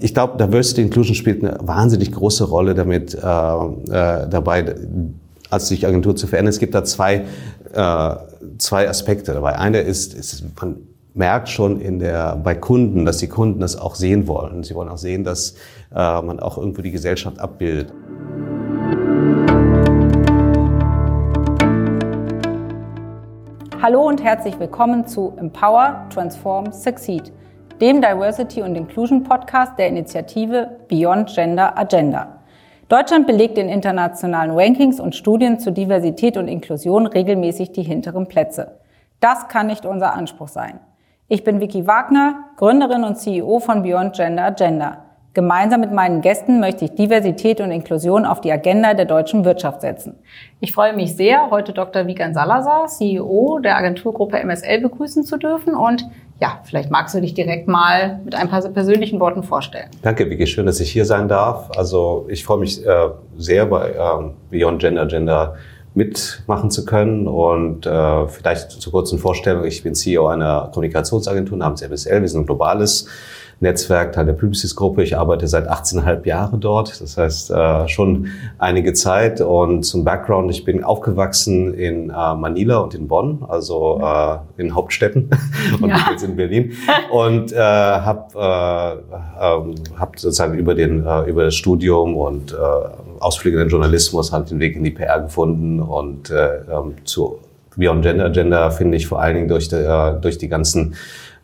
Ich glaube, Diversity Inclusion spielt eine wahnsinnig große Rolle damit äh, äh, dabei, als sich Agentur zu verändern. Es gibt da zwei, äh, zwei Aspekte dabei. Einer ist, ist, man merkt schon in der, bei Kunden, dass die Kunden das auch sehen wollen. Sie wollen auch sehen, dass äh, man auch irgendwo die Gesellschaft abbildet. Hallo und herzlich willkommen zu Empower, Transform, Succeed – dem Diversity und Inclusion Podcast der Initiative Beyond Gender Agenda. Deutschland belegt in internationalen Rankings und Studien zu Diversität und Inklusion regelmäßig die hinteren Plätze. Das kann nicht unser Anspruch sein. Ich bin Vicky Wagner, Gründerin und CEO von Beyond Gender Agenda. Gemeinsam mit meinen Gästen möchte ich Diversität und Inklusion auf die Agenda der deutschen Wirtschaft setzen. Ich freue mich sehr, heute Dr. Vigan Salazar, CEO der Agenturgruppe MSL, begrüßen zu dürfen und ja, vielleicht magst du dich direkt mal mit ein paar persönlichen Worten vorstellen. Danke, Vicky, schön, dass ich hier sein darf. Also ich freue mich äh, sehr bei äh, Beyond Gender Gender mitmachen zu können und äh, vielleicht zur kurzen Vorstellung, ich bin CEO einer Kommunikationsagentur namens MSL, wir sind ein globales Netzwerk, Teil der Publicis-Gruppe. Ich arbeite seit 18,5 Jahren dort, das heißt äh, schon einige Zeit. Und zum Background, ich bin aufgewachsen in äh, Manila und in Bonn, also äh, in Hauptstädten und ja. jetzt in Berlin. Und äh, habe äh, äh, hab sozusagen über, den, äh, über das Studium und äh, Ausflüge in den Journalismus halt den Weg in die PR gefunden und äh, ähm, zu Beyond Gender Agenda finde ich vor allen Dingen durch die, äh, durch die ganzen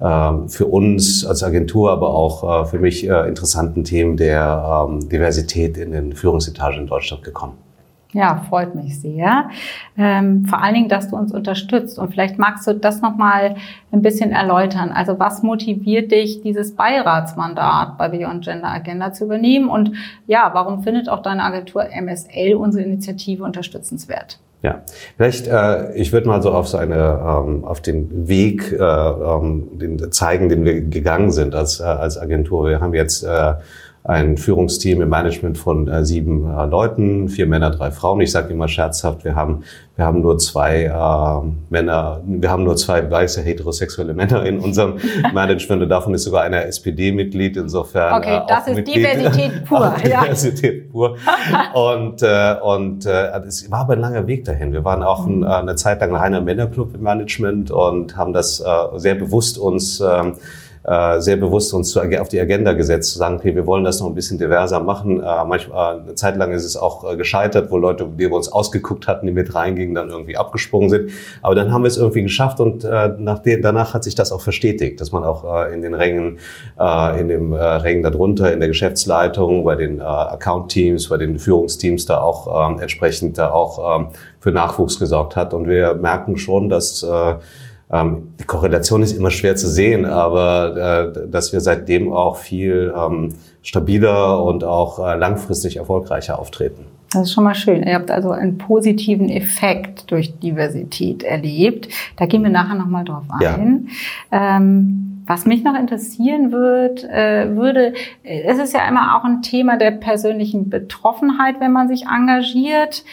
ähm, für uns als Agentur, aber auch äh, für mich äh, interessanten Themen der ähm, Diversität in den Führungsetagen in Deutschland gekommen. Ja, freut mich sehr. Ähm, vor allen Dingen, dass du uns unterstützt. Und vielleicht magst du das nochmal ein bisschen erläutern. Also was motiviert dich, dieses Beiratsmandat bei Beyond Gender Agenda zu übernehmen? Und ja, warum findet auch deine Agentur MSL unsere Initiative unterstützenswert? Ja, vielleicht, äh, ich würde mal so auf so eine, ähm, auf den Weg äh, ähm, den zeigen, den wir gegangen sind als, äh, als Agentur. Wir haben jetzt äh, ein Führungsteam im Management von äh, sieben äh, Leuten, vier Männer, drei Frauen. Ich sage immer scherzhaft, wir haben wir haben nur zwei äh, Männer, wir haben nur zwei weiße heterosexuelle Männer in unserem Management und davon ist sogar einer SPD-Mitglied. Insofern okay, äh, das ist Mitglied, Diversität pur. ja. Diversität pur. und äh, und äh, es war aber ein langer Weg dahin. Wir waren auch ein, äh, eine Zeit lang ein reiner Männerclub im Management und haben das äh, sehr bewusst uns äh, äh, sehr bewusst uns auf die Agenda gesetzt, zu sagen, okay, wir wollen das noch ein bisschen diverser machen. Äh, manchmal, eine Zeit lang ist es auch äh, gescheitert, wo Leute, die wir uns ausgeguckt hatten, die mit reingingen, dann irgendwie abgesprungen sind. Aber dann haben wir es irgendwie geschafft und nach dem, danach hat sich das auch verstetigt, dass man auch in den Rängen, in dem Rängen darunter, in der Geschäftsleitung, bei den Account-Teams, bei den Führungsteams da auch ähm, entsprechend da auch ähm, für Nachwuchs gesorgt hat. Und wir merken schon, dass ähm, die Korrelation ist immer schwer zu sehen, aber äh, dass wir seitdem auch viel ähm, stabiler und auch äh, langfristig erfolgreicher auftreten. Das ist schon mal schön. Ihr habt also einen positiven Effekt durch Diversität erlebt. Da gehen wir nachher nochmal drauf ein. Ja. Ähm, was mich noch interessieren wird, äh, würde, es ist ja immer auch ein Thema der persönlichen Betroffenheit, wenn man sich engagiert.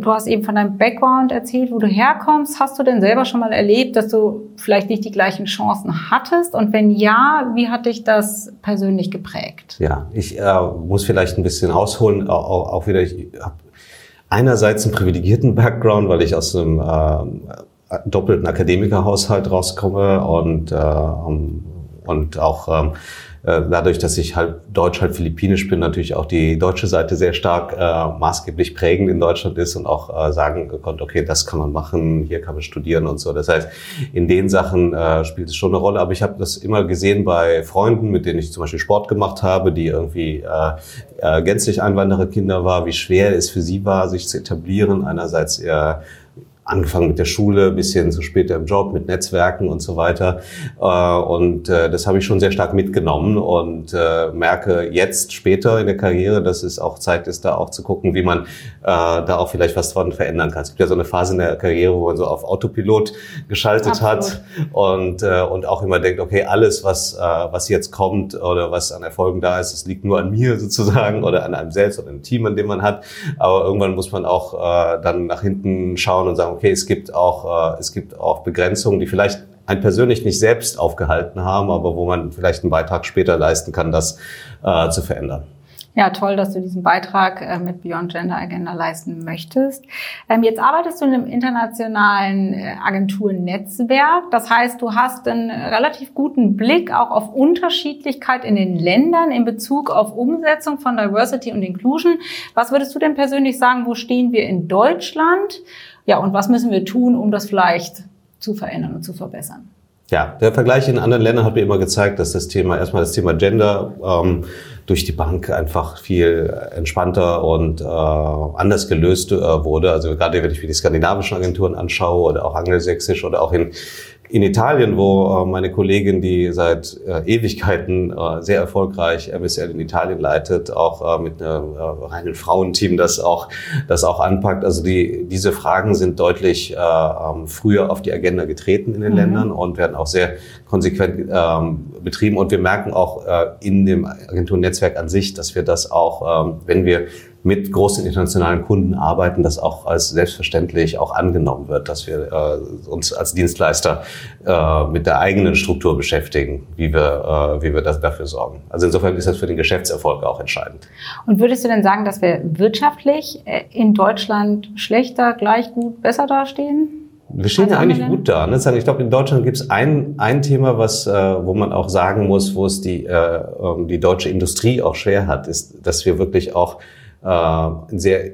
Du hast eben von deinem Background erzählt, wo du herkommst. Hast du denn selber schon mal erlebt, dass du vielleicht nicht die gleichen Chancen hattest? Und wenn ja, wie hat dich das persönlich geprägt? Ja, ich äh, muss vielleicht ein bisschen ausholen. Auch, auch wieder, ich habe einerseits einen privilegierten Background, weil ich aus einem äh, doppelten Akademikerhaushalt rauskomme und, äh, und auch ähm, äh, dadurch, dass ich halt deutsch, halt philippinisch bin, natürlich auch die deutsche Seite sehr stark äh, maßgeblich prägend in Deutschland ist und auch äh, sagen konnte, okay, das kann man machen, hier kann man studieren und so. Das heißt, in den Sachen äh, spielt es schon eine Rolle. Aber ich habe das immer gesehen bei Freunden, mit denen ich zum Beispiel Sport gemacht habe, die irgendwie äh, äh, gänzlich Einwandererkinder war, wie schwer es für sie war, sich zu etablieren. Einerseits eher angefangen mit der Schule, bis hin zu später im Job, mit Netzwerken und so weiter. Äh, und äh, das habe ich schon sehr stark mitgenommen und äh, merke jetzt später in der Karriere, dass es auch Zeit ist, da auch zu gucken, wie man da auch vielleicht was dran verändern kann. Es gibt ja so eine Phase in der Karriere, wo man so auf Autopilot geschaltet Absolut. hat und, und auch immer denkt, okay, alles, was, was jetzt kommt oder was an Erfolgen da ist, das liegt nur an mir sozusagen oder an einem selbst oder einem Team, an dem man hat. Aber irgendwann muss man auch dann nach hinten schauen und sagen, okay, es gibt auch, äh, es gibt auch Begrenzungen, die vielleicht ein persönlich nicht selbst aufgehalten haben, aber wo man vielleicht einen Beitrag später leisten kann, das äh, zu verändern. Ja, toll, dass du diesen Beitrag äh, mit Beyond Gender Agenda leisten möchtest. Ähm, jetzt arbeitest du in einem internationalen äh, Agenturnetzwerk. Das heißt, du hast einen relativ guten Blick auch auf Unterschiedlichkeit in den Ländern in Bezug auf Umsetzung von Diversity und Inclusion. Was würdest du denn persönlich sagen, wo stehen wir in Deutschland? Ja, und was müssen wir tun, um das vielleicht zu verändern und zu verbessern? Ja, der Vergleich in anderen Ländern hat mir immer gezeigt, dass das Thema, erstmal das Thema Gender, ähm, durch die Bank einfach viel entspannter und äh, anders gelöst äh, wurde. Also gerade wenn ich mir die skandinavischen Agenturen anschaue oder auch angelsächsisch oder auch in in Italien, wo äh, meine Kollegin, die seit äh, Ewigkeiten äh, sehr erfolgreich MSL in Italien leitet, auch mit einem reinen Frauenteam das auch, das auch anpackt. Also die, diese Fragen sind deutlich äh, ähm, früher auf die Agenda getreten in den mhm. Ländern und werden auch sehr konsequent ähm, betrieben. Und wir merken auch in dem Agenturnetzwerk an sich, dass wir das auch, ähm, wenn wir mit großen internationalen Kunden arbeiten, das auch als selbstverständlich auch angenommen wird, dass wir äh, uns als Dienstleister äh, mit der eigenen Struktur beschäftigen, wie wir, äh, wie wir das dafür sorgen. Also insofern ist das für den Geschäftserfolg auch entscheidend. Und würdest du denn sagen, dass wir wirtschaftlich äh, in Deutschland schlechter, gleich gut, besser dastehen? Wir stehen ja eigentlich gut da. Ne? Ich glaube, in Deutschland gibt es ein, ein Thema, was, äh, wo man auch sagen muss, wo es die, äh, ähm, die deutsche Industrie auch schwer hat, ist, dass wir wirklich auch ein sehr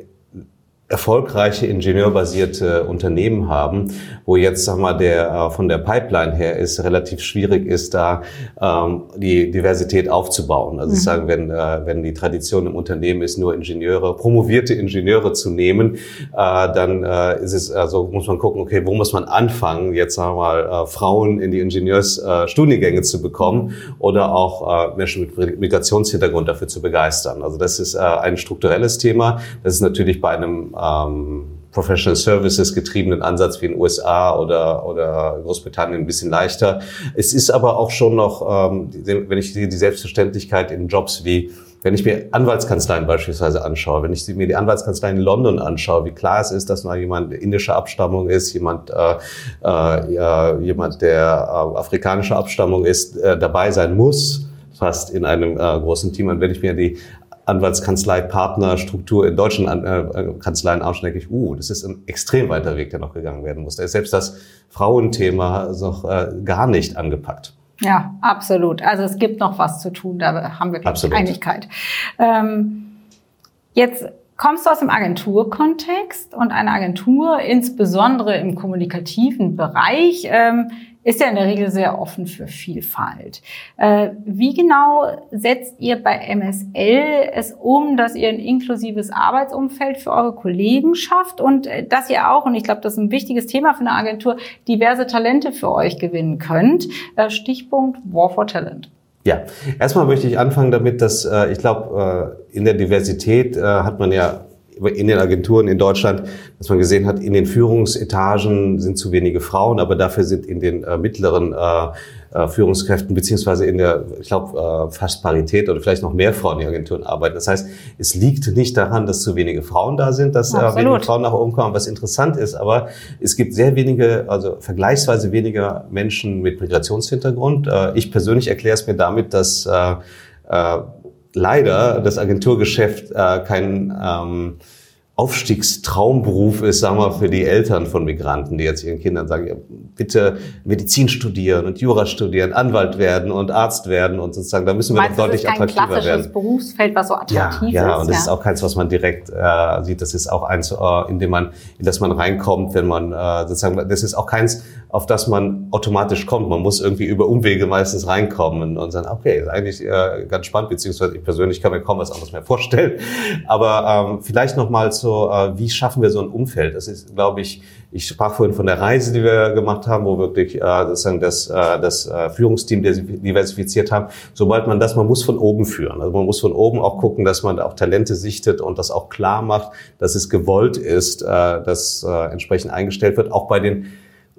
erfolgreiche ingenieurbasierte Unternehmen haben, wo jetzt sag mal der äh, von der Pipeline her ist relativ schwierig ist, da ähm, die Diversität aufzubauen. Also mhm. ich sage, wenn äh, wenn die Tradition im Unternehmen ist, nur Ingenieure, promovierte Ingenieure zu nehmen, äh, dann äh, ist es also muss man gucken, okay, wo muss man anfangen, jetzt sagen wir mal äh, Frauen in die Ingenieursstudiengänge äh, zu bekommen oder auch äh, Menschen mit Migrationshintergrund dafür zu begeistern. Also das ist äh, ein strukturelles Thema. Das ist natürlich bei einem ähm, Professional Services getriebenen Ansatz wie in den USA oder, oder Großbritannien ein bisschen leichter. Es ist aber auch schon noch, ähm, wenn ich die Selbstverständlichkeit in Jobs wie wenn ich mir Anwaltskanzleien beispielsweise anschaue, wenn ich mir die Anwaltskanzleien in London anschaue, wie klar es ist, dass mal jemand indischer Abstammung ist, jemand, äh, äh, jemand der äh, afrikanischer Abstammung ist, äh, dabei sein muss, fast in einem äh, großen Team. Und wenn ich mir die Anwaltskanzlei, Partnerstruktur in deutschen äh, Kanzleien anschaue, denke ich, uh, das ist ein extrem weiter Weg, der noch gegangen werden muss. Da ist selbst das Frauenthema noch äh, gar nicht angepackt. Ja, absolut. Also es gibt noch was zu tun, da haben wir absolut. Einigkeit. Ähm, jetzt kommst du aus dem Agenturkontext und eine Agentur, insbesondere im kommunikativen Bereich, ähm, ist ja in der Regel sehr offen für Vielfalt. Äh, wie genau setzt ihr bei MSL es um, dass ihr ein inklusives Arbeitsumfeld für eure Kollegen schafft und äh, dass ihr auch, und ich glaube, das ist ein wichtiges Thema für eine Agentur, diverse Talente für euch gewinnen könnt? Äh, Stichpunkt War for Talent. Ja, erstmal möchte ich anfangen damit, dass ich glaube, in der Diversität hat man ja in den Agenturen in Deutschland, dass man gesehen hat, in den Führungsetagen sind zu wenige Frauen, aber dafür sind in den äh, mittleren äh, äh, Führungskräften beziehungsweise in der, ich glaube, äh, fast Parität oder vielleicht noch mehr Frauen in den Agenturen arbeiten. Das heißt, es liegt nicht daran, dass zu wenige Frauen da sind, dass äh, wenige Frauen nach oben kommen, was interessant ist, aber es gibt sehr wenige, also vergleichsweise weniger Menschen mit Migrationshintergrund. Äh, ich persönlich erkläre es mir damit, dass äh, äh, leider das Agenturgeschäft äh, kein ähm, Aufstiegstraumberuf ist, sagen wir, für die Eltern von Migranten, die jetzt ihren Kindern sagen, ja, bitte Medizin studieren und Jura studieren, Anwalt werden und Arzt werden und sozusagen, da müssen wir Meinst, doch deutlich attraktiver werden. Das ist kein klassisches Berufsfeld, was so attraktiv ja, ja, ist. Ja, und das ist auch keins, was man direkt äh, sieht. Das ist auch eins, äh, in dem man, in das man reinkommt, wenn man äh, sozusagen, das ist auch keins, auf das man automatisch kommt. Man muss irgendwie über Umwege meistens reinkommen und sagen, okay, ist eigentlich äh, ganz spannend, beziehungsweise ich persönlich kann mir kaum was anderes mehr vorstellen. Aber ähm, vielleicht noch mal so, äh, wie schaffen wir so ein Umfeld? Das ist, glaube ich, ich sprach vorhin von der Reise, die wir gemacht haben, wo wirklich äh, sozusagen das, äh, das äh, Führungsteam diversifiziert haben. Sobald man das, man muss von oben führen. Also man muss von oben auch gucken, dass man auch Talente sichtet und das auch klar macht, dass es gewollt ist, äh, dass äh, entsprechend eingestellt wird, auch bei den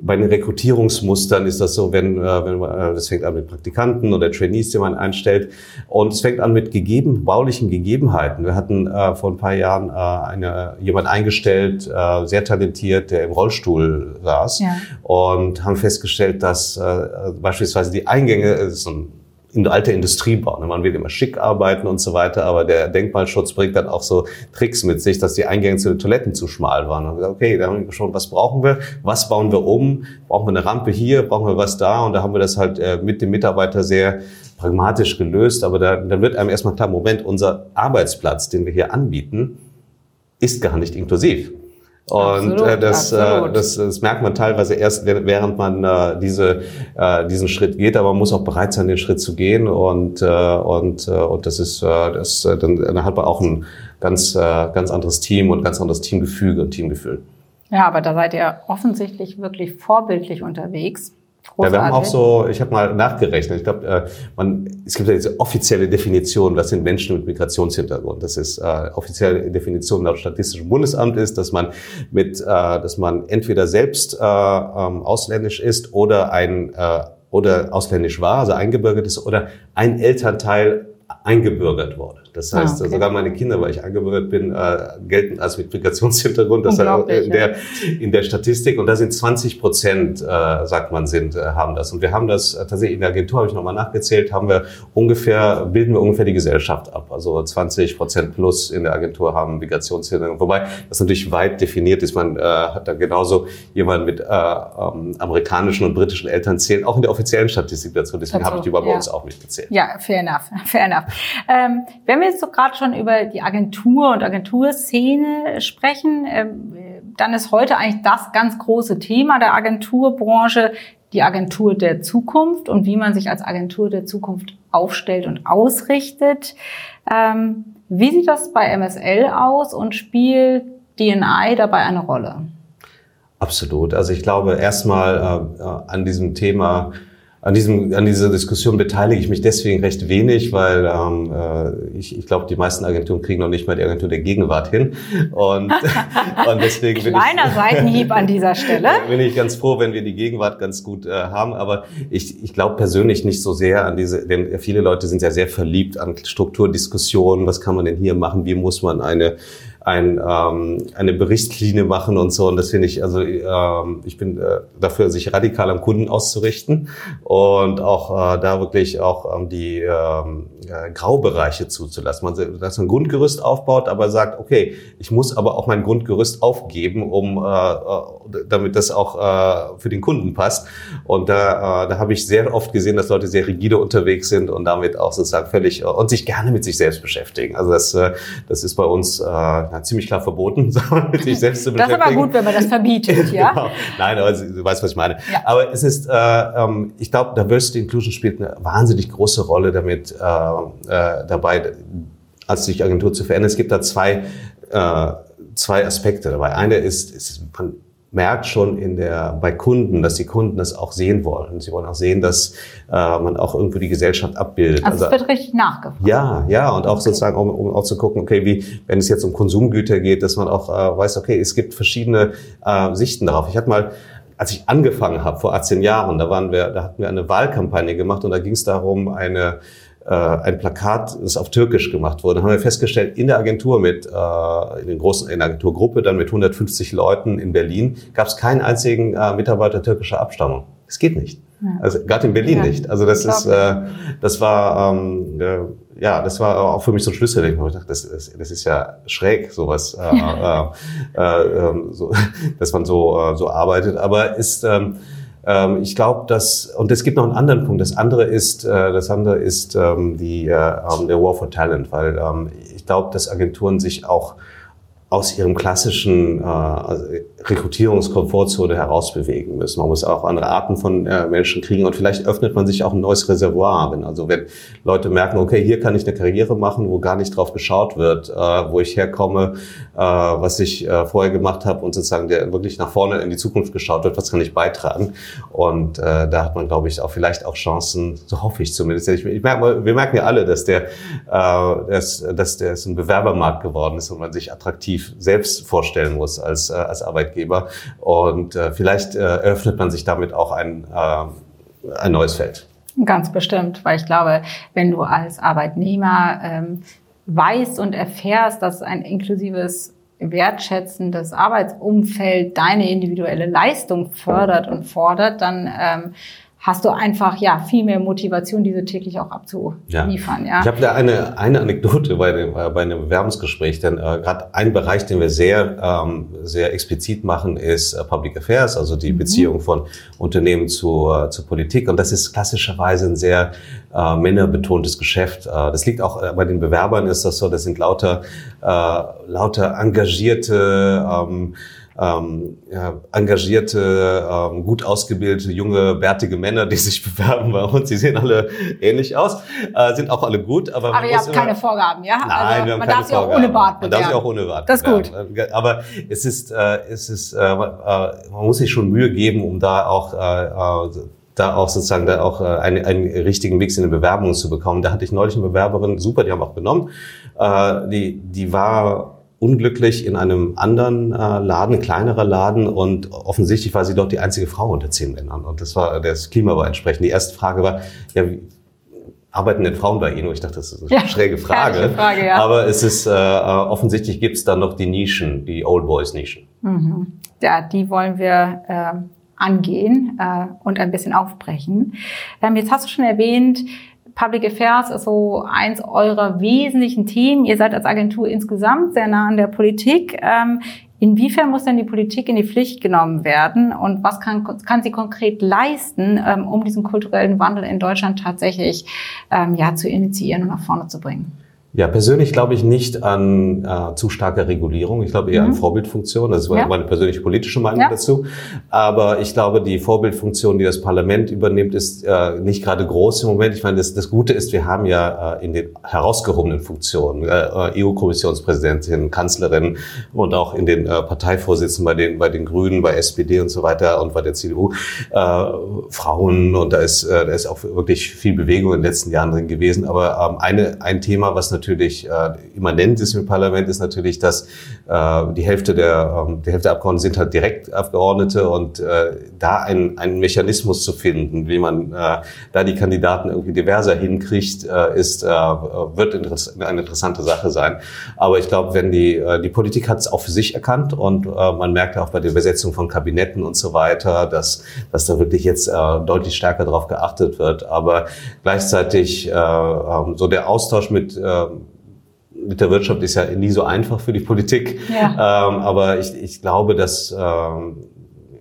bei den Rekrutierungsmustern ist das so, wenn, äh, wenn man, äh, das fängt an mit Praktikanten oder Trainees, die man einstellt. Und es fängt an mit gegeben, baulichen Gegebenheiten. Wir hatten äh, vor ein paar Jahren äh, eine, jemand eingestellt, äh, sehr talentiert, der im Rollstuhl saß. Ja. Und haben festgestellt, dass äh, beispielsweise die Eingänge, äh, so ein in alte Industriebau. Ne? Man will immer schick arbeiten und so weiter, aber der Denkmalschutz bringt dann auch so Tricks mit sich, dass die Eingänge zu den Toiletten zu schmal waren. Und okay, da haben wir geschaut, was brauchen wir, was bauen wir um, brauchen wir eine Rampe hier, brauchen wir was da und da haben wir das halt äh, mit dem Mitarbeiter sehr pragmatisch gelöst, aber da, dann wird einem erstmal klar, Moment, unser Arbeitsplatz, den wir hier anbieten, ist gar nicht inklusiv. Und absolut, äh, das, äh, das, das merkt man teilweise erst, während man äh, diese, äh, diesen Schritt geht, aber man muss auch bereit sein, den Schritt zu gehen. Und, äh, und, äh, und das ist, äh, das, äh, dann, dann hat man auch ein ganz, äh, ganz anderes Team und ganz anderes Teamgefüge und Teamgefühl. Ja, aber da seid ihr offensichtlich wirklich vorbildlich unterwegs. Großartig. Ja, wir haben auch so, ich habe mal nachgerechnet, ich glaube, äh, man, es gibt ja diese offizielle Definition, was sind Menschen mit Migrationshintergrund. Das ist äh, offizielle Definition laut Statistischem Bundesamt ist, dass man mit, äh, dass man entweder selbst äh, ähm, ausländisch ist oder ein äh, oder ausländisch war, also eingebürgert ist, oder ein Elternteil eingebürgert wurde. Das heißt, ah, okay. sogar meine Kinder, weil ich eingebürgert bin, äh, gelten als mit Migrationshintergrund. Das heißt, in, der, in der Statistik. Und da sind 20 Prozent, äh, sagt man, sind, äh, haben das. Und wir haben das äh, tatsächlich in der Agentur, habe ich nochmal nachgezählt, haben wir ungefähr, bilden wir ungefähr die Gesellschaft ab. Also 20 Prozent plus in der Agentur haben Migrationshintergrund. Wobei das natürlich weit definiert ist. Man äh, hat da genauso jemand mit äh, ähm, amerikanischen und britischen Eltern zählen, auch in der offiziellen Statistik dazu. Deswegen habe ich die bei ja. uns auch mitgezählt. Ja, fair enough. Fair enough. Ähm, wenn wir jetzt doch gerade schon über die Agentur und Agenturszene sprechen, ähm, dann ist heute eigentlich das ganz große Thema der Agenturbranche die Agentur der Zukunft und wie man sich als Agentur der Zukunft aufstellt und ausrichtet. Ähm, wie sieht das bei MSL aus und spielt DNI dabei eine Rolle? Absolut. Also ich glaube erstmal äh, an diesem Thema an, diesem, an dieser Diskussion beteilige ich mich deswegen recht wenig, weil ähm, äh, ich, ich glaube, die meisten Agenturen kriegen noch nicht mal die Agentur der Gegenwart hin. Und, und deswegen bin Kleiner ich, Seitenhieb an dieser Stelle. bin ich ganz froh, wenn wir die Gegenwart ganz gut äh, haben. Aber ich, ich glaube persönlich nicht so sehr an diese, denn viele Leute sind ja sehr verliebt an Strukturdiskussionen. Was kann man denn hier machen? Wie muss man eine ein, ähm, eine Berichtslinie machen und so. Und das finde ich, also ähm, ich bin äh, dafür, sich radikal am Kunden auszurichten und auch äh, da wirklich auch ähm, die ähm, äh, Graubereiche zuzulassen. Man, dass man ein Grundgerüst aufbaut, aber sagt, okay, ich muss aber auch mein Grundgerüst aufgeben, um äh, äh, damit das auch äh, für den Kunden passt. Und da, äh, da habe ich sehr oft gesehen, dass Leute sehr rigide unterwegs sind und damit auch sozusagen völlig äh, und sich gerne mit sich selbst beschäftigen. Also das, äh, das ist bei uns äh, ja, ziemlich klar verboten, mit sich selbst zu beschäftigen. Das ist aber gut, wenn man das verbietet, ja? genau. Nein, aber du weißt, was ich meine. Ja. Aber es ist, äh, ähm, ich glaube, Diversity Inclusion spielt eine wahnsinnig große Rolle damit äh, äh, dabei, als sich Agentur zu verändern. Es gibt da zwei, äh, zwei Aspekte dabei. Eine ist, ist man merkt schon in der, bei Kunden, dass die Kunden das auch sehen wollen. Sie wollen auch sehen, dass äh, man auch irgendwo die Gesellschaft abbildet. Also, also es wird richtig nachgefragt. Ja, ja, und auch okay. sozusagen, um, um auch zu gucken, okay, wie, wenn es jetzt um Konsumgüter geht, dass man auch äh, weiß, okay, es gibt verschiedene äh, Sichten darauf. Ich hatte mal als ich angefangen habe vor 18 Jahren, da waren wir, da hatten wir eine Wahlkampagne gemacht und da ging es darum, eine äh, ein Plakat, das auf Türkisch gemacht wurde. Da haben wir festgestellt, in der Agentur mit, äh, in, den großen, in der Agenturgruppe, dann mit 150 Leuten in Berlin, gab es keinen einzigen äh, Mitarbeiter türkischer Abstammung. Das geht nicht. Ja. Also gerade in Berlin ja. nicht. Also das ist, äh, das war, ähm, äh, ja, das war auch für mich so ein Schlüssel. Ich dachte, das, das, das ist ja schräg, sowas, äh, äh, äh, äh, so, dass man so, äh, so arbeitet. Aber ist ähm, ähm, ich glaube, dass und es gibt noch einen anderen Punkt. Das andere ist, äh, das andere ist ähm, die äh, ähm, der War for Talent, weil ähm, ich glaube, dass Agenturen sich auch aus ihrem klassischen äh, also Rekrutierungskomfortzone herausbewegen müssen. Man muss auch andere Arten von äh, Menschen kriegen und vielleicht öffnet man sich auch ein neues Reservoir. Wenn, also wenn Leute merken, okay, hier kann ich eine Karriere machen, wo gar nicht drauf geschaut wird, äh, wo ich herkomme, äh, was ich vorher gemacht habe und sozusagen der wirklich nach vorne in die Zukunft geschaut wird, was kann ich beitragen. Und da hat man, glaube ich, auch vielleicht auch Chancen, so hoffe ich zumindest. Ich, merke, wir merken ja alle, dass der, dass, dass der ist ein Bewerbermarkt geworden ist und man sich attraktiv selbst vorstellen muss als, als Arbeitgeber Arbeitgeber. Und äh, vielleicht äh, eröffnet man sich damit auch ein, äh, ein neues Feld. Ganz bestimmt, weil ich glaube, wenn du als Arbeitnehmer ähm, weißt und erfährst, dass ein inklusives wertschätzendes Arbeitsumfeld deine individuelle Leistung fördert und fordert, dann ähm, hast du einfach ja viel mehr Motivation, diese täglich auch abzuliefern. Ja. ja. Ich habe da eine, eine Anekdote bei, dem, äh, bei einem Bewerbungsgespräch, denn äh, gerade ein Bereich, den wir sehr, ähm, sehr explizit machen, ist äh, Public Affairs, also die mhm. Beziehung von Unternehmen zu, äh, zur Politik. Und das ist klassischerweise ein sehr äh, männerbetontes Geschäft. Äh, das liegt auch äh, bei den Bewerbern ist das so, das sind lauter, äh, lauter engagierte ähm, ähm, ja, engagierte, ähm, gut ausgebildete, junge, bärtige Männer, die sich bewerben bei uns. Sie sehen alle ähnlich aus, äh, sind auch alle gut. Aber, aber ihr habt keine Vorgaben, ja? Nein, also, wir haben man keine darf sie auch ohne Bart bewerben. Man darf sie auch ohne Bart Das ist gut. Aber es ist, äh, es ist, äh, äh, man muss sich schon Mühe geben, um da auch äh, äh, da auch sozusagen da auch äh, einen, einen richtigen Mix in den Bewerbungen zu bekommen. Da hatte ich neulich eine Bewerberin, super, die haben auch genommen. Äh, die, die war unglücklich in einem anderen äh, Laden, kleinerer Laden und offensichtlich war sie dort die einzige Frau unter zehn Männern und das war das Klima war entsprechend. Die erste Frage war, ja, wie, arbeiten denn Frauen bei Ihnen? Und ich dachte, das ist eine ja, schräge Frage. Frage ja. Aber es ist äh, offensichtlich gibt es dann noch die Nischen, die Old Boys Nischen. Mhm. Ja, die wollen wir äh, angehen äh, und ein bisschen aufbrechen. Ähm, jetzt hast du schon erwähnt, Public Affairs ist so eins eurer wesentlichen Themen. Ihr seid als Agentur insgesamt sehr nah an der Politik. Ähm, inwiefern muss denn die Politik in die Pflicht genommen werden und was kann, kann sie konkret leisten, ähm, um diesen kulturellen Wandel in Deutschland tatsächlich ähm, ja, zu initiieren und nach vorne zu bringen? Ja, persönlich glaube ich nicht an äh, zu starke Regulierung. Ich glaube eher mhm. an Vorbildfunktion. Das ist ja. meine persönliche politische Meinung ja. dazu. Aber ich glaube, die Vorbildfunktion, die das Parlament übernimmt, ist äh, nicht gerade groß im Moment. Ich meine, das, das Gute ist, wir haben ja äh, in den herausgehobenen Funktionen äh, EU-Kommissionspräsidentin, Kanzlerin und auch in den äh, Parteivorsitzenden bei den, bei den Grünen, bei SPD und so weiter und bei der CDU äh, Frauen. Und da ist, äh, da ist auch wirklich viel Bewegung in den letzten Jahren drin gewesen. Aber ähm, eine, ein Thema, was natürlich äh, immanent ist im Parlament, ist natürlich, dass äh, die Hälfte der, ähm, die Hälfte der Abgeordneten sind halt Direktabgeordnete und äh, da einen, einen Mechanismus zu finden, wie man äh, da die Kandidaten irgendwie diverser hinkriegt, äh, ist, äh, wird interess eine interessante Sache sein. Aber ich glaube, wenn die, äh, die Politik hat es auch für sich erkannt und äh, man merkt auch bei der Besetzung von Kabinetten und so weiter, dass, dass da wirklich jetzt äh, deutlich stärker darauf geachtet wird. Aber gleichzeitig äh, ähm, so der Austausch mit äh, mit der Wirtschaft ist ja nie so einfach für die Politik. Ja. Ähm, aber ich, ich glaube, dass ähm,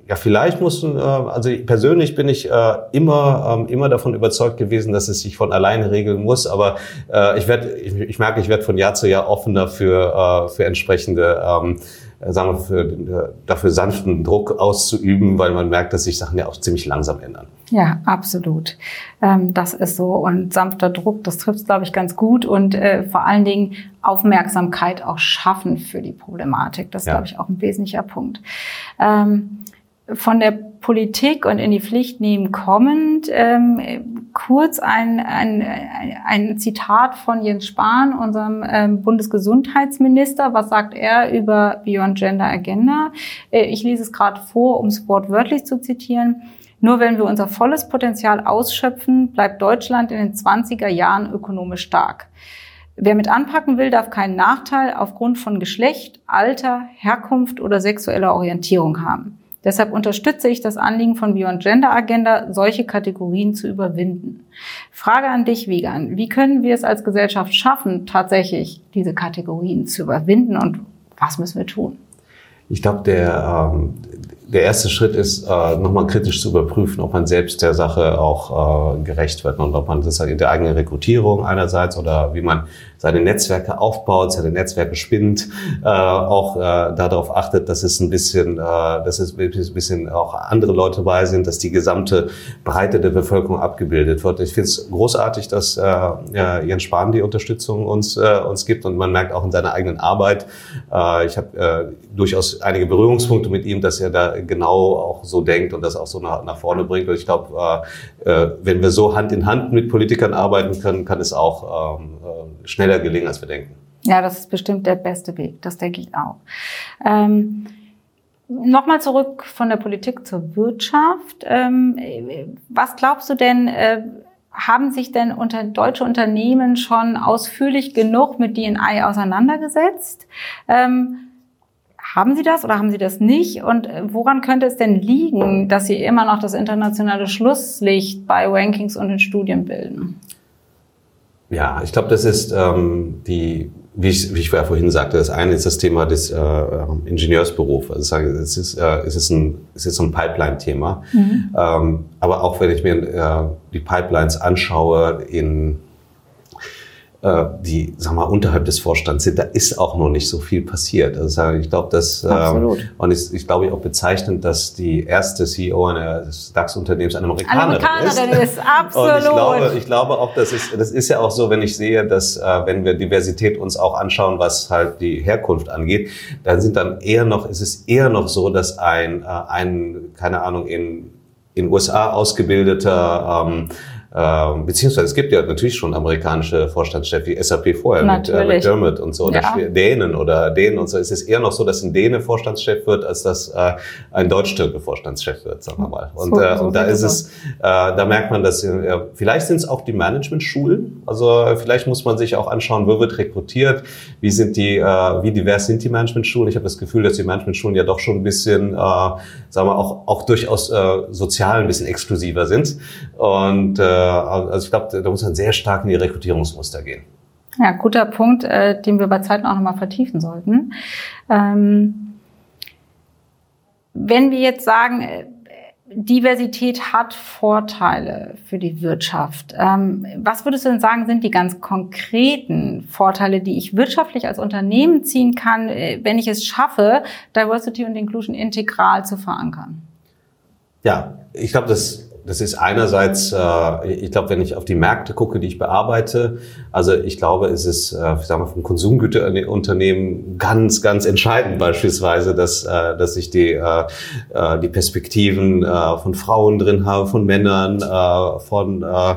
ja vielleicht muss, äh, also persönlich bin ich äh, immer ähm, immer davon überzeugt gewesen, dass es sich von alleine regeln muss. Aber äh, ich werde, ich, ich merke, ich werde von Jahr zu Jahr offener für äh, für entsprechende ähm, äh, sagen wir, für, äh, dafür sanften Druck auszuüben, weil man merkt, dass sich Sachen ja auch ziemlich langsam ändern. Ja, absolut. Ähm, das ist so. Und sanfter Druck, das trifft glaube ich, ganz gut. Und äh, vor allen Dingen Aufmerksamkeit auch schaffen für die Problematik. Das ist, ja. glaube ich, auch ein wesentlicher Punkt. Ähm, von der Politik und in die Pflicht nehmen kommend, ähm, kurz ein, ein, ein Zitat von Jens Spahn, unserem ähm, Bundesgesundheitsminister. Was sagt er über Beyond Gender Agenda? Äh, ich lese es gerade vor, um es wortwörtlich zu zitieren. Nur wenn wir unser volles Potenzial ausschöpfen, bleibt Deutschland in den 20er Jahren ökonomisch stark. Wer mit anpacken will, darf keinen Nachteil aufgrund von Geschlecht, Alter, Herkunft oder sexueller Orientierung haben. Deshalb unterstütze ich das Anliegen von Beyond Gender Agenda, solche Kategorien zu überwinden. Frage an dich, Vegan. Wie können wir es als Gesellschaft schaffen, tatsächlich diese Kategorien zu überwinden und was müssen wir tun? Ich glaube, der, ähm, der erste Schritt ist, äh, nochmal kritisch zu überprüfen, ob man selbst der Sache auch äh, gerecht wird und ob man das halt in der eigenen Rekrutierung einerseits oder wie man seine Netzwerke aufbaut, seine Netzwerke spinnt, äh, auch äh, darauf achtet, dass es ein bisschen, äh, dass es ein bisschen auch andere Leute dabei sind, dass die gesamte Breite der Bevölkerung abgebildet wird. Ich finde es großartig, dass äh, Jens Spahn die Unterstützung uns, äh, uns gibt und man merkt auch in seiner eigenen Arbeit, äh, ich habe äh, durchaus einige Berührungspunkte mit ihm, dass er da genau auch so denkt und das auch so nach, nach vorne bringt. Und ich glaube, äh, äh, wenn wir so Hand in Hand mit Politikern arbeiten können, kann es auch ähm, äh, schneller gelingen, als wir denken. Ja, das ist bestimmt der beste Weg, das denke ich auch. Ähm, Nochmal zurück von der Politik zur Wirtschaft. Ähm, was glaubst du denn, äh, haben sich denn unter deutsche Unternehmen schon ausführlich genug mit DNI auseinandergesetzt? Ähm, haben Sie das oder haben Sie das nicht? Und äh, woran könnte es denn liegen, dass Sie immer noch das internationale Schlusslicht bei Rankings und in Studien bilden? Ja, ich glaube, das ist ähm, die wie ich, wie ich vorhin sagte, das eine ist das Thema des äh, Ingenieursberufs. Also es ist, äh, es ist ein, es ist ein Pipeline-Thema. Mhm. Ähm, aber auch wenn ich mir äh, die Pipelines anschaue in die, sag mal, unterhalb des Vorstands sind, da ist auch noch nicht so viel passiert. Also ich glaube, dass ähm, und ich, ich glaube auch bezeichnend, dass die erste CEO eines DAX-Unternehmens eine Amerikanerin, Amerikanerin ist. ist. Absolut. Und ich glaube, ich glaube auch, das ist, das ist ja auch so, wenn ich sehe, dass äh, wenn wir Diversität uns auch anschauen, was halt die Herkunft angeht, dann sind dann eher noch, ist es eher noch so, dass ein, äh, ein keine Ahnung in in USA ausgebildeter ähm, ähm, beziehungsweise es gibt ja natürlich schon amerikanische Vorstandschefs wie SAP vorher natürlich. mit äh, McDermott und so, oder ja. Dänen oder Dänen und so. Es ist eher noch so, dass ein Däne Vorstandschef wird, als dass äh, ein Deutsch-Türke Vorstandschef wird, sagen wir mal. Und, so, äh, so und da ist es, äh, da merkt man, dass äh, vielleicht sind es auch die Management-Schulen. Also vielleicht muss man sich auch anschauen, wo wird rekrutiert, wie sind die, äh, wie divers sind die Management-Schulen. Ich habe das Gefühl, dass die Management-Schulen ja doch schon ein bisschen, äh, sagen wir auch, auch durchaus äh, sozial ein bisschen exklusiver sind. Und äh, also ich glaube, da muss man sehr stark in die Rekrutierungsmuster gehen. Ja, guter Punkt, äh, den wir bei Zeiten auch nochmal vertiefen sollten. Ähm, wenn wir jetzt sagen, äh, Diversität hat Vorteile für die Wirtschaft. Ähm, was würdest du denn sagen, sind die ganz konkreten Vorteile, die ich wirtschaftlich als Unternehmen ziehen kann, äh, wenn ich es schaffe, Diversity und Inclusion integral zu verankern? Ja, ich glaube, das das ist einerseits, äh, ich glaube, wenn ich auf die Märkte gucke, die ich bearbeite, also ich glaube, es ist, äh, ich sage mal, vom Konsumgüterunternehmen ganz, ganz entscheidend beispielsweise, dass, äh, dass ich die, äh, äh die Perspektiven äh, von Frauen drin habe, von Männern, äh, von äh,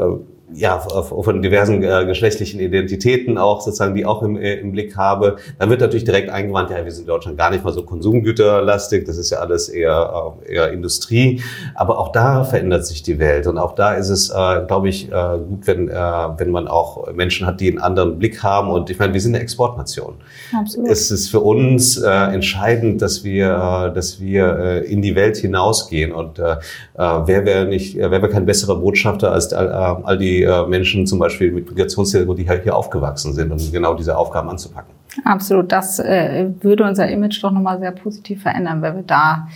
äh ja, von diversen äh, geschlechtlichen Identitäten auch sozusagen, die auch im, äh, im Blick habe, dann wird natürlich direkt eingewandt, ja, wir sind in Deutschland gar nicht mal so konsumgüterlastig, das ist ja alles eher, äh, eher Industrie. Aber auch da verändert sich die Welt und auch da ist es, äh, glaube ich, äh, gut, wenn, äh, wenn man auch Menschen hat, die einen anderen Blick haben. Und ich meine, wir sind eine Exportnation. Absolut. Es ist für uns äh, entscheidend, dass wir, äh, dass wir äh, in die Welt hinausgehen und äh, äh wer wäre nicht, wer wäre kein besserer Botschafter als all, äh, all die äh, Menschen zum Beispiel mit Migrationshintergrund, die halt hier aufgewachsen sind, um genau diese Aufgaben anzupacken. Absolut, das äh, würde unser Image doch nochmal sehr positiv verändern, wenn wir da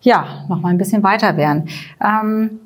ja nochmal ein bisschen weiter wären. Ähm,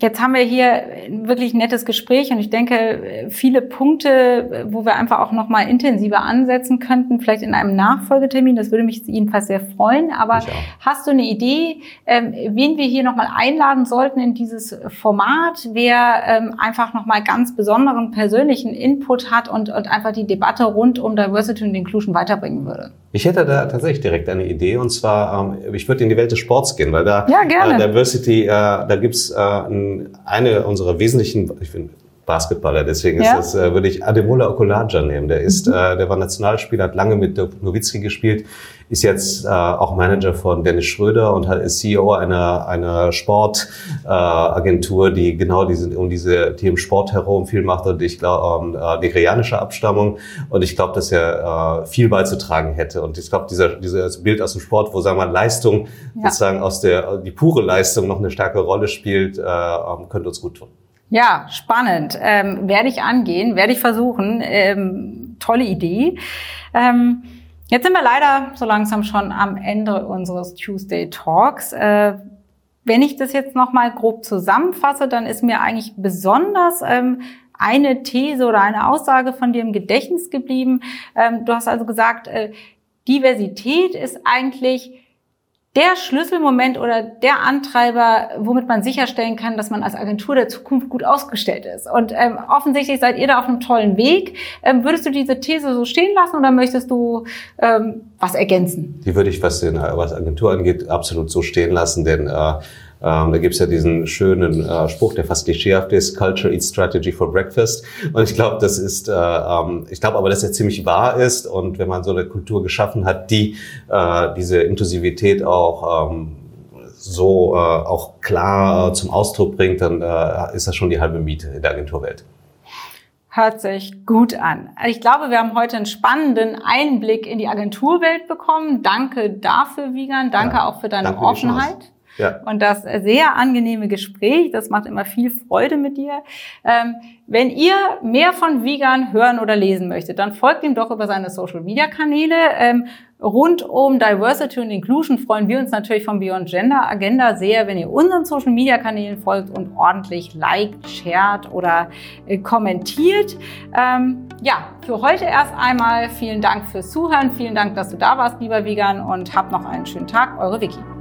Jetzt haben wir hier wirklich ein nettes Gespräch und ich denke, viele Punkte, wo wir einfach auch noch mal intensiver ansetzen könnten, vielleicht in einem Nachfolgetermin, das würde mich jedenfalls sehr freuen. Aber hast du eine Idee, ähm, wen wir hier noch mal einladen sollten in dieses Format, wer ähm, einfach noch mal ganz besonderen persönlichen Input hat und, und einfach die Debatte rund um Diversity und Inclusion weiterbringen würde? Ich hätte da tatsächlich direkt eine Idee und zwar, ähm, ich würde in die Welt des Sports gehen, weil da ja, gerne. Äh, Diversity, äh, da gibt's äh, eine unserer wesentlichen, ich finde Basketballer, deswegen ja? ist das, äh, würde ich Ademola Okulaja nehmen. Der ist, mhm. äh, der war Nationalspieler, hat lange mit Nowitzki gespielt, ist jetzt äh, auch Manager von Dennis Schröder und ist CEO einer, einer Sportagentur, äh, die genau diese, um diese Themen Sport herum viel macht und ich glaube, ähm, äh, nigerianische Abstammung. Und ich glaube, dass er äh, viel beizutragen hätte. Und ich glaube, dieser, dieses Bild aus dem Sport, wo, sagen wir mal, Leistung ja. sozusagen aus der, die pure Leistung noch eine starke Rolle spielt, äh, ähm, könnte uns gut tun. Ja, spannend. Ähm, werde ich angehen, werde ich versuchen. Ähm, tolle Idee. Ähm, Jetzt sind wir leider so langsam schon am Ende unseres Tuesday Talks. Äh, wenn ich das jetzt nochmal grob zusammenfasse, dann ist mir eigentlich besonders ähm, eine These oder eine Aussage von dir im Gedächtnis geblieben. Ähm, du hast also gesagt, äh, Diversität ist eigentlich der Schlüsselmoment oder der Antreiber, womit man sicherstellen kann, dass man als Agentur der Zukunft gut ausgestellt ist. Und ähm, offensichtlich seid ihr da auf einem tollen Weg. Ähm, würdest du diese These so stehen lassen oder möchtest du ähm, was ergänzen? Die würde ich, was, den, was Agentur angeht, absolut so stehen lassen, denn äh, Ähm, da gibt's ja diesen schönen äh, Spruch, der fast klischeehaft ist, Culture eats Strategy for Breakfast. Und ich glaube, das ist, äh, ähm, ich glaube aber, dass er ziemlich wahr ist. Und wenn man so eine Kultur geschaffen hat, die äh, diese Inklusivität auch ähm, so äh, auch klar äh, zum Ausdruck bringt, dann äh, ist das schon die halbe Miete in der Agenturwelt. Hört sich gut an. Ich glaube, wir haben heute einen spannenden Einblick in die Agenturwelt bekommen. Danke dafür, Wiegand. Danke ja, auch für deine Offenheit. Ja. Und das sehr angenehme Gespräch, das macht immer viel Freude mit dir. Ähm, wenn ihr mehr von Vegan hören oder lesen möchtet, dann folgt ihm doch über seine Social-Media-Kanäle. Ähm, rund um Diversity und Inclusion freuen wir uns natürlich vom Beyond Gender Agenda sehr, wenn ihr unseren Social-Media-Kanälen folgt und ordentlich liked, shared oder äh, kommentiert. Ähm, ja, für heute erst einmal vielen Dank fürs Zuhören. Vielen Dank, dass du da warst, lieber Vegan, und habt noch einen schönen Tag. Eure Vicky.